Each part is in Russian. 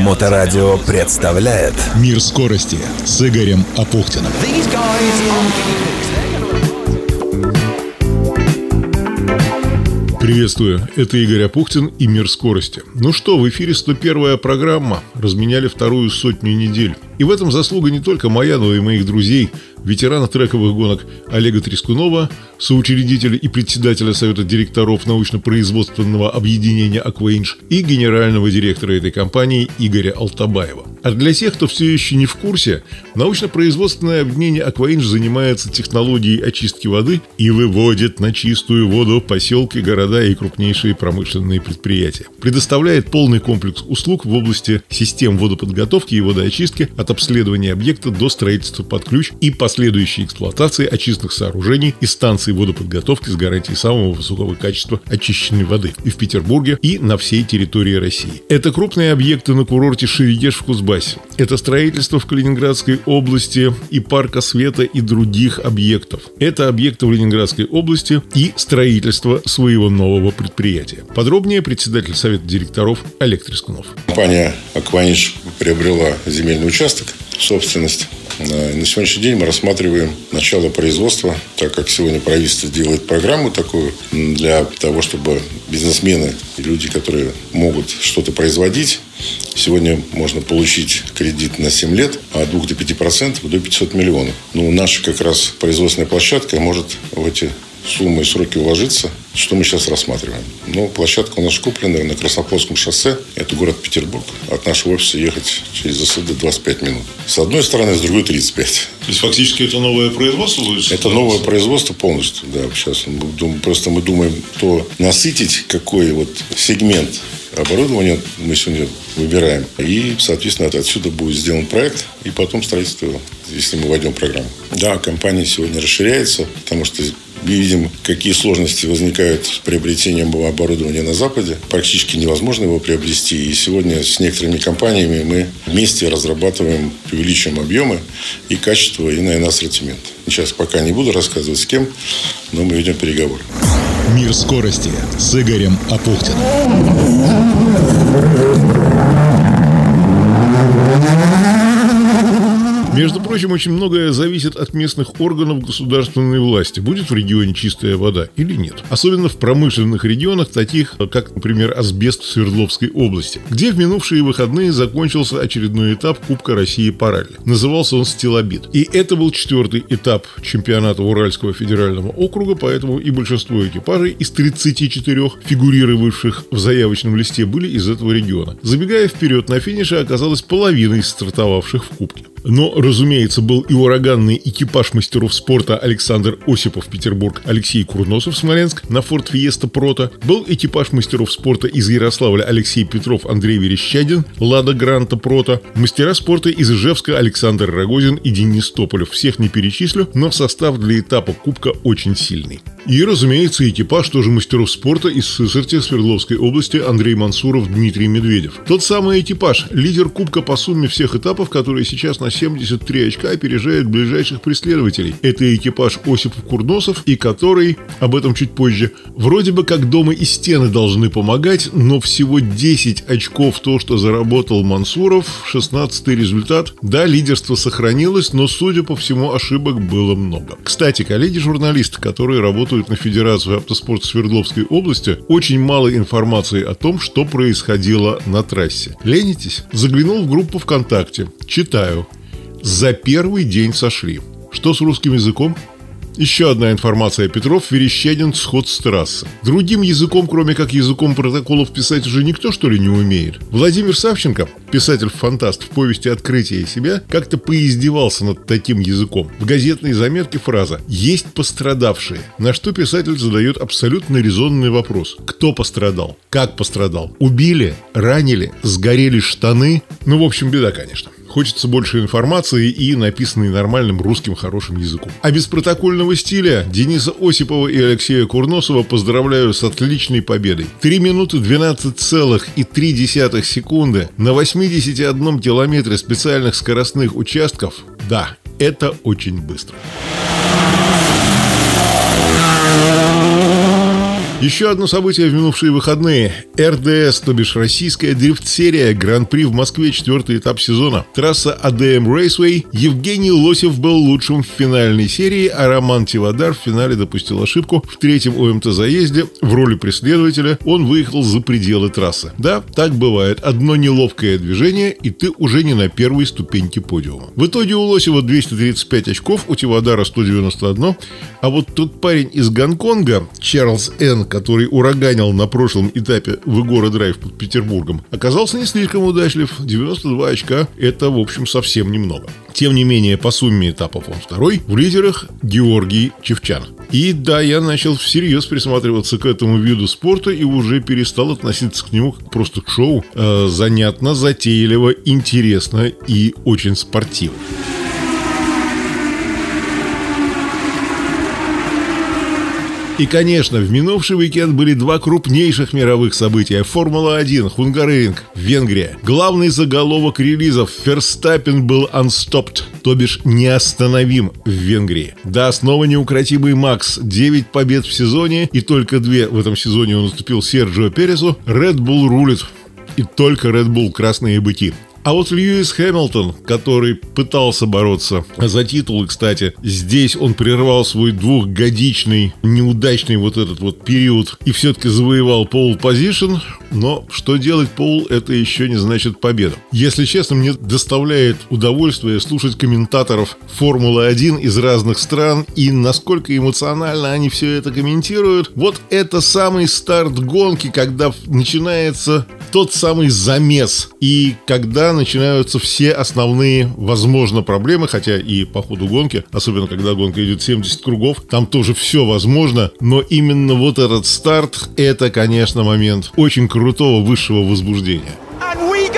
Моторадио представляет Мир скорости с Игорем Апухтиным. Приветствую, это Игорь Апухтин и Мир скорости. Ну что, в эфире 101 программа. Разменяли вторую сотню недель. И в этом заслуга не только моя, но и моих друзей, ветерана трековых гонок Олега Трескунова, соучредителя и председателя Совета директоров научно-производственного объединения «Акваинж» и генерального директора этой компании Игоря Алтабаева. А для тех, кто все еще не в курсе, научно-производственное объединение «Акваинж» занимается технологией очистки воды и выводит на чистую воду поселки, города и крупнейшие промышленные предприятия. Предоставляет полный комплекс услуг в области систем водоподготовки и водоочистки от обследования объекта до строительства под ключ и последующей эксплуатации очистных сооружений и станций водоподготовки с гарантией самого высокого качества очищенной воды и в Петербурге, и на всей территории России. Это крупные объекты на курорте Шерегеш в Кузбассе. Это строительство в Калининградской области и парка света и других объектов. Это объекты в Ленинградской области и строительство своего нового предприятия. Подробнее председатель Совета директоров Олег Трескунов. Компания «Акваниш» приобрела земельный участок в собственность на сегодняшний день мы рассматриваем начало производства, так как сегодня правительство делает программу такую для того, чтобы бизнесмены и люди, которые могут что-то производить, Сегодня можно получить кредит на 7 лет от 2 до 5% до 500 миллионов. Ну, наша как раз производственная площадка может в эти суммы и сроки уложиться, что мы сейчас рассматриваем. Ну, площадка у нас куплена на Красноплодском шоссе. Это город Петербург. От нашего офиса ехать через ЗСД 25 минут. С одной стороны, с другой 35. То есть, фактически, это новое производство будет? Это новое производство полностью, да. Сейчас мы, просто мы думаем, то насытить какой вот сегмент оборудования мы сегодня выбираем. И, соответственно, отсюда будет сделан проект и потом строительство, если мы войдем в программу. Да, компания сегодня расширяется, потому что видим, какие сложности возникают с приобретением оборудования на Западе. Практически невозможно его приобрести. И сегодня с некоторыми компаниями мы вместе разрабатываем, увеличиваем объемы и качество, и, наверное, ассортимент. Сейчас пока не буду рассказывать с кем, но мы ведем переговоры. Мир скорости с Игорем Апухтиным. Между прочим, очень многое зависит от местных органов государственной власти. Будет в регионе чистая вода или нет. Особенно в промышленных регионах, таких как, например, асбест в Свердловской области, где в минувшие выходные закончился очередной этап Кубка России по ралли. Назывался он «Стилобит». И это был четвертый этап чемпионата Уральского федерального округа, поэтому и большинство экипажей из 34 фигурировавших в заявочном листе были из этого региона. Забегая вперед, на финише оказалась половина из стартовавших в Кубке. Но, разумеется, был и ураганный экипаж мастеров спорта Александр Осипов Петербург, Алексей Курносов Смоленск на Форд Фиеста Прота, был экипаж мастеров спорта из Ярославля Алексей Петров, Андрей Верещагин, Лада Гранта Прота, мастера спорта из Ижевска Александр Рогозин и Денис Тополев. Всех не перечислю, но состав для этапа Кубка очень сильный. И, разумеется, экипаж тоже мастеров спорта из Сысерти Свердловской области Андрей Мансуров, Дмитрий Медведев. Тот самый экипаж, лидер Кубка по сумме всех этапов, который сейчас на 73 очка опережает ближайших преследователей. Это экипаж Осипов Курносов, и который, об этом чуть позже, вроде бы как дома и стены должны помогать, но всего 10 очков то, что заработал Мансуров, 16 результат. Да, лидерство сохранилось, но, судя по всему, ошибок было много. Кстати, коллеги-журналисты, которые работают на Федерацию автоспорта Свердловской области, очень мало информации о том, что происходило на трассе. Ленитесь? Заглянул в группу ВКонтакте. Читаю. За первый день сошли. Что с русским языком? Еще одна информация. Петров, Верещагин, сход с трассы. Другим языком, кроме как языком протоколов, писать уже никто, что ли, не умеет. Владимир Савченко, писатель-фантаст в повести «Открытие себя», как-то поиздевался над таким языком. В газетной заметке фраза «Есть пострадавшие», на что писатель задает абсолютно резонный вопрос. Кто пострадал? Как пострадал? Убили? Ранили? Сгорели штаны? Ну, в общем, беда, конечно. Хочется больше информации и написанной нормальным русским хорошим языком. А без протокольного стиля Дениса Осипова и Алексея Курносова поздравляю с отличной победой. 3 минуты 12,3 секунды на 81 километре специальных скоростных участков. Да, это очень быстро. Еще одно событие в минувшие выходные. РДС, то бишь российская дрифт-серия, Гран-при в Москве, четвертый этап сезона. Трасса АДМ Рейсвей. Евгений Лосев был лучшим в финальной серии, а Роман Тивадар в финале допустил ошибку. В третьем ОМТ-заезде в роли преследователя он выехал за пределы трассы. Да, так бывает. Одно неловкое движение, и ты уже не на первой ступеньке подиума. В итоге у Лосева 235 очков, у Тивадара 191, а вот тот парень из Гонконга, Чарльз Н., который ураганил на прошлом этапе в Игора Драйв под Петербургом, оказался не слишком удачлив. 92 очка – это, в общем, совсем немного. Тем не менее, по сумме этапов он второй. В лидерах Георгий Чевчан. И да, я начал всерьез присматриваться к этому виду спорта и уже перестал относиться к нему как просто к шоу. Э, занятно, затейливо, интересно и очень спортивно. И, конечно, в минувший уикенд были два крупнейших мировых события. Формула-1, Хунгаринг, Венгрия. Главный заголовок релизов «Ферстаппин был unstopped», то бишь неостановим в Венгрии. Да, снова неукротимый Макс. 9 побед в сезоне, и только две в этом сезоне он уступил Серджио Пересу. Red Bull рулит. И только Red Bull красные быки. А вот Льюис Хэмилтон, который пытался бороться за титул, кстати, здесь он прервал свой двухгодичный неудачный вот этот вот период и все-таки завоевал пол позишн, но что делать пол, это еще не значит победа. Если честно, мне доставляет удовольствие слушать комментаторов Формулы-1 из разных стран и насколько эмоционально они все это комментируют. Вот это самый старт гонки, когда начинается тот самый замес. И когда начинаются все основные, возможно, проблемы, хотя и по ходу гонки, особенно когда гонка идет 70 кругов, там тоже все возможно, но именно вот этот старт, это, конечно, момент очень крутого высшего возбуждения.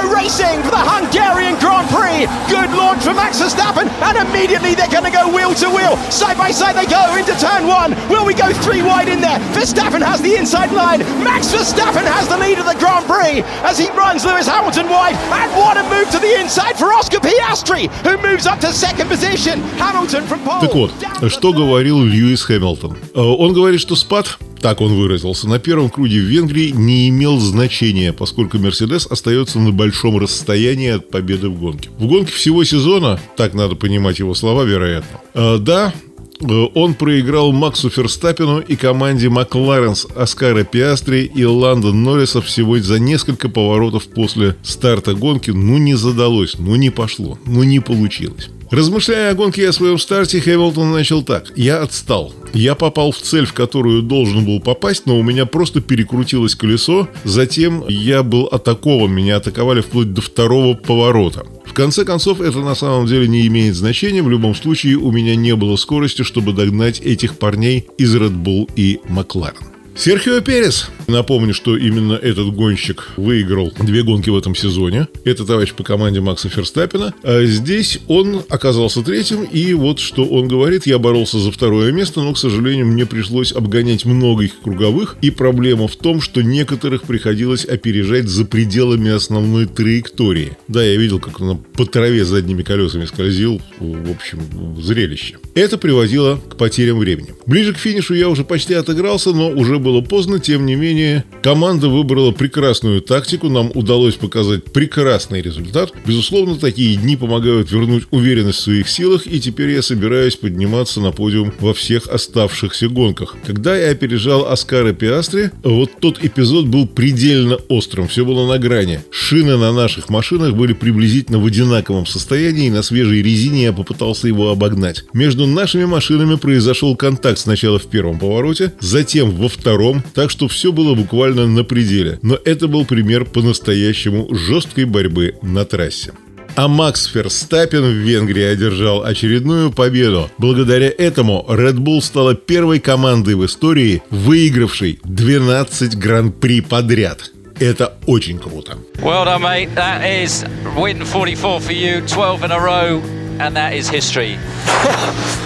racing for the Hungarian Grand Prix. Good launch for Max Verstappen, and immediately they're going to go wheel to wheel. Side by side they go into turn one. Will we go three wide in there? Verstappen has the inside line. Max Verstappen has the lead of the Grand Prix as he runs Lewis Hamilton wide. And what a move to the inside for Oscar Piastri, who moves up to second position. Hamilton from pole. Так вот, что говорил Льюис Хэмилтон? Он говорит, что спад так он выразился, на первом круге в Венгрии не имел значения, поскольку Мерседес остается на большом расстоянии от победы в гонке. В гонке всего сезона, так надо понимать его слова, вероятно, э, да, э, он проиграл Максу Ферстаппину и команде Макларен с Оскара Пиастри и Ландон Норриса всего за несколько поворотов после старта гонки. Ну, не задалось, ну, не пошло, ну, не получилось. Размышляя о гонке и о своем старте, Хэмилтон начал так. «Я отстал. Я попал в цель, в которую должен был попасть, но у меня просто перекрутилось колесо. Затем я был атакован. Меня атаковали вплоть до второго поворота. В конце концов, это на самом деле не имеет значения. В любом случае, у меня не было скорости, чтобы догнать этих парней из Red Bull и Макларен. Серхио Перес. Напомню, что именно этот гонщик выиграл две гонки в этом сезоне. Это товарищ по команде Макса Ферстаппина. А здесь он оказался третьим, и вот что он говорит. Я боролся за второе место, но, к сожалению, мне пришлось обгонять многих круговых, и проблема в том, что некоторых приходилось опережать за пределами основной траектории. Да, я видел, как он по траве задними колесами скользил. В общем, зрелище. Это приводило к потерям времени. Ближе к финишу я уже почти отыгрался, но уже было поздно, тем не менее, команда выбрала прекрасную тактику, нам удалось показать прекрасный результат. Безусловно, такие дни помогают вернуть уверенность в своих силах, и теперь я собираюсь подниматься на подиум во всех оставшихся гонках. Когда я опережал Оскара Пиастри, вот тот эпизод был предельно острым, все было на грани. Шины на наших машинах были приблизительно в одинаковом состоянии, и на свежей резине я попытался его обогнать. Между нашими машинами произошел контакт сначала в первом повороте, затем во втором, так что все было буквально на пределе. Но это был пример по-настоящему жесткой борьбы на трассе. А Макс Ферстаппин в Венгрии одержал очередную победу. Благодаря этому Red Bull стала первой командой в истории, выигравшей 12 гран-при подряд. Это очень круто. Well done, mate. That is win 44 for you, 12 in a row, and that is history.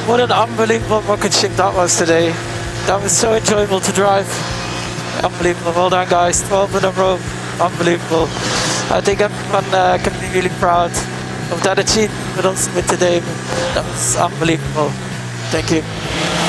What an unbelievable rocket ship that was today. That was so enjoyable to drive. Unbelievable. Well done, guys. 12 in a row. Unbelievable. I think everyone uh, can be really proud of that achievement with us with today. That was unbelievable. Thank you.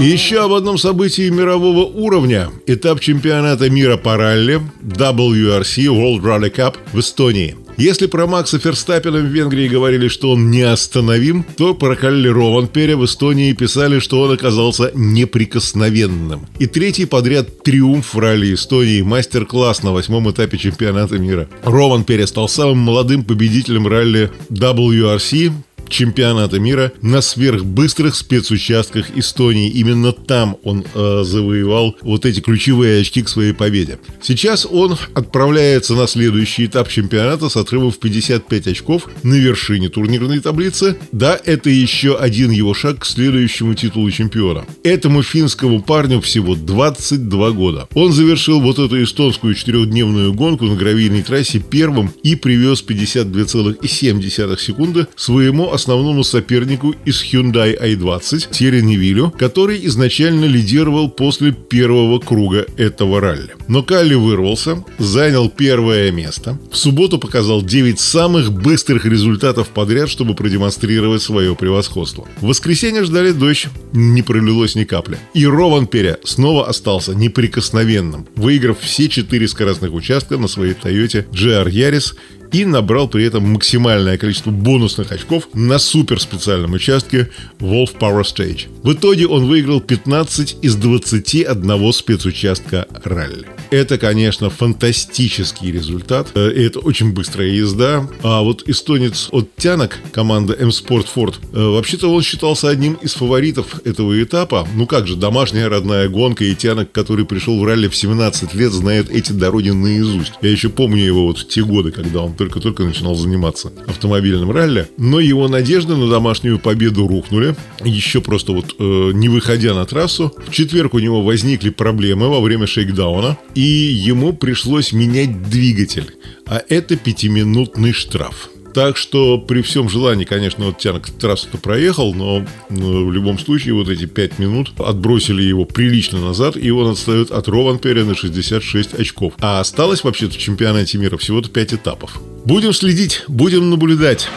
Еще об одном событии мирового уровня. Этап чемпионата мира по ралли WRC World Rally Cup в Эстонии. Если про Макса Ферстаппина в Венгрии говорили, что он неостановим, то про Калли Рованперя в Эстонии писали, что он оказался неприкосновенным. И третий подряд триумф в ралли Эстонии, мастер-класс на восьмом этапе чемпионата мира. Рованперя стал самым молодым победителем ралли WRC, чемпионата мира на сверхбыстрых спецучастках Эстонии. Именно там он э, завоевал вот эти ключевые очки к своей победе. Сейчас он отправляется на следующий этап чемпионата с отрывом в 55 очков на вершине турнирной таблицы. Да, это еще один его шаг к следующему титулу чемпиона. Этому финскому парню всего 22 года. Он завершил вот эту эстонскую четырехдневную гонку на гравийной трассе первым и привез 52,7 секунды своему основному сопернику из Hyundai i20 Терри Невилю, который изначально лидировал после первого круга этого ралли. Но Калли вырвался, занял первое место. В субботу показал 9 самых быстрых результатов подряд, чтобы продемонстрировать свое превосходство. В воскресенье ждали дождь, не пролилось ни капли. И Рован Перя снова остался неприкосновенным, выиграв все четыре скоростных участка на своей Toyota GR Yaris и набрал при этом максимальное количество бонусных очков на супер специальном участке Wolf Power Stage. В итоге он выиграл 15 из 21 спецучастка ралли. Это, конечно, фантастический результат. Э, и это очень быстрая езда. А вот эстонец от Тянок, команда M-Sport Ford, э, вообще-то он считался одним из фаворитов этого этапа. Ну как же, домашняя родная гонка и Тянок, который пришел в ралли в 17 лет, знает эти дороги наизусть. Я еще помню его вот в те годы, когда он только-только начинал заниматься автомобильным ралли. Но его надежды на домашнюю победу рухнули. Еще просто вот э, не выходя на трассу. В четверг у него возникли проблемы во время шейкдауна. И ему пришлось менять двигатель. А это пятиминутный штраф. Так что при всем желании, конечно, вот Тянок трассу-то проехал, но, но в любом случае вот эти 5 минут отбросили его прилично назад, и он отстает от Рованперя на 66 очков. А осталось вообще-то в чемпионате мира всего-то 5 этапов. Будем следить, будем наблюдать.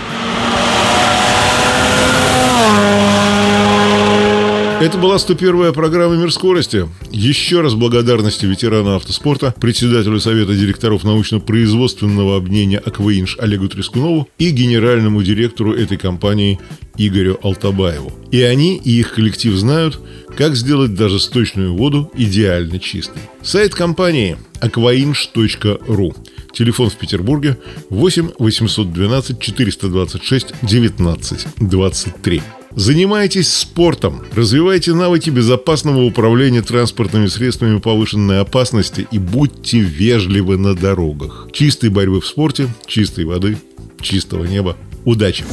Это была 101-я программа «Мир скорости». Еще раз благодарности ветерана автоспорта, председателю Совета директоров научно-производственного объединения «Акваинж» Олегу Трескунову и генеральному директору этой компании Игорю Алтабаеву. И они, и их коллектив знают, как сделать даже сточную воду идеально чистой. Сайт компании aquainch.ru. Телефон в Петербурге 8 812 426 19 23. Занимайтесь спортом, развивайте навыки безопасного управления транспортными средствами повышенной опасности и будьте вежливы на дорогах. Чистой борьбы в спорте, чистой воды, чистого неба. Удачи!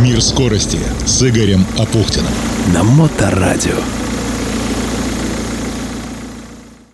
Мир скорости с Игорем Апухтиным. На Моторадио.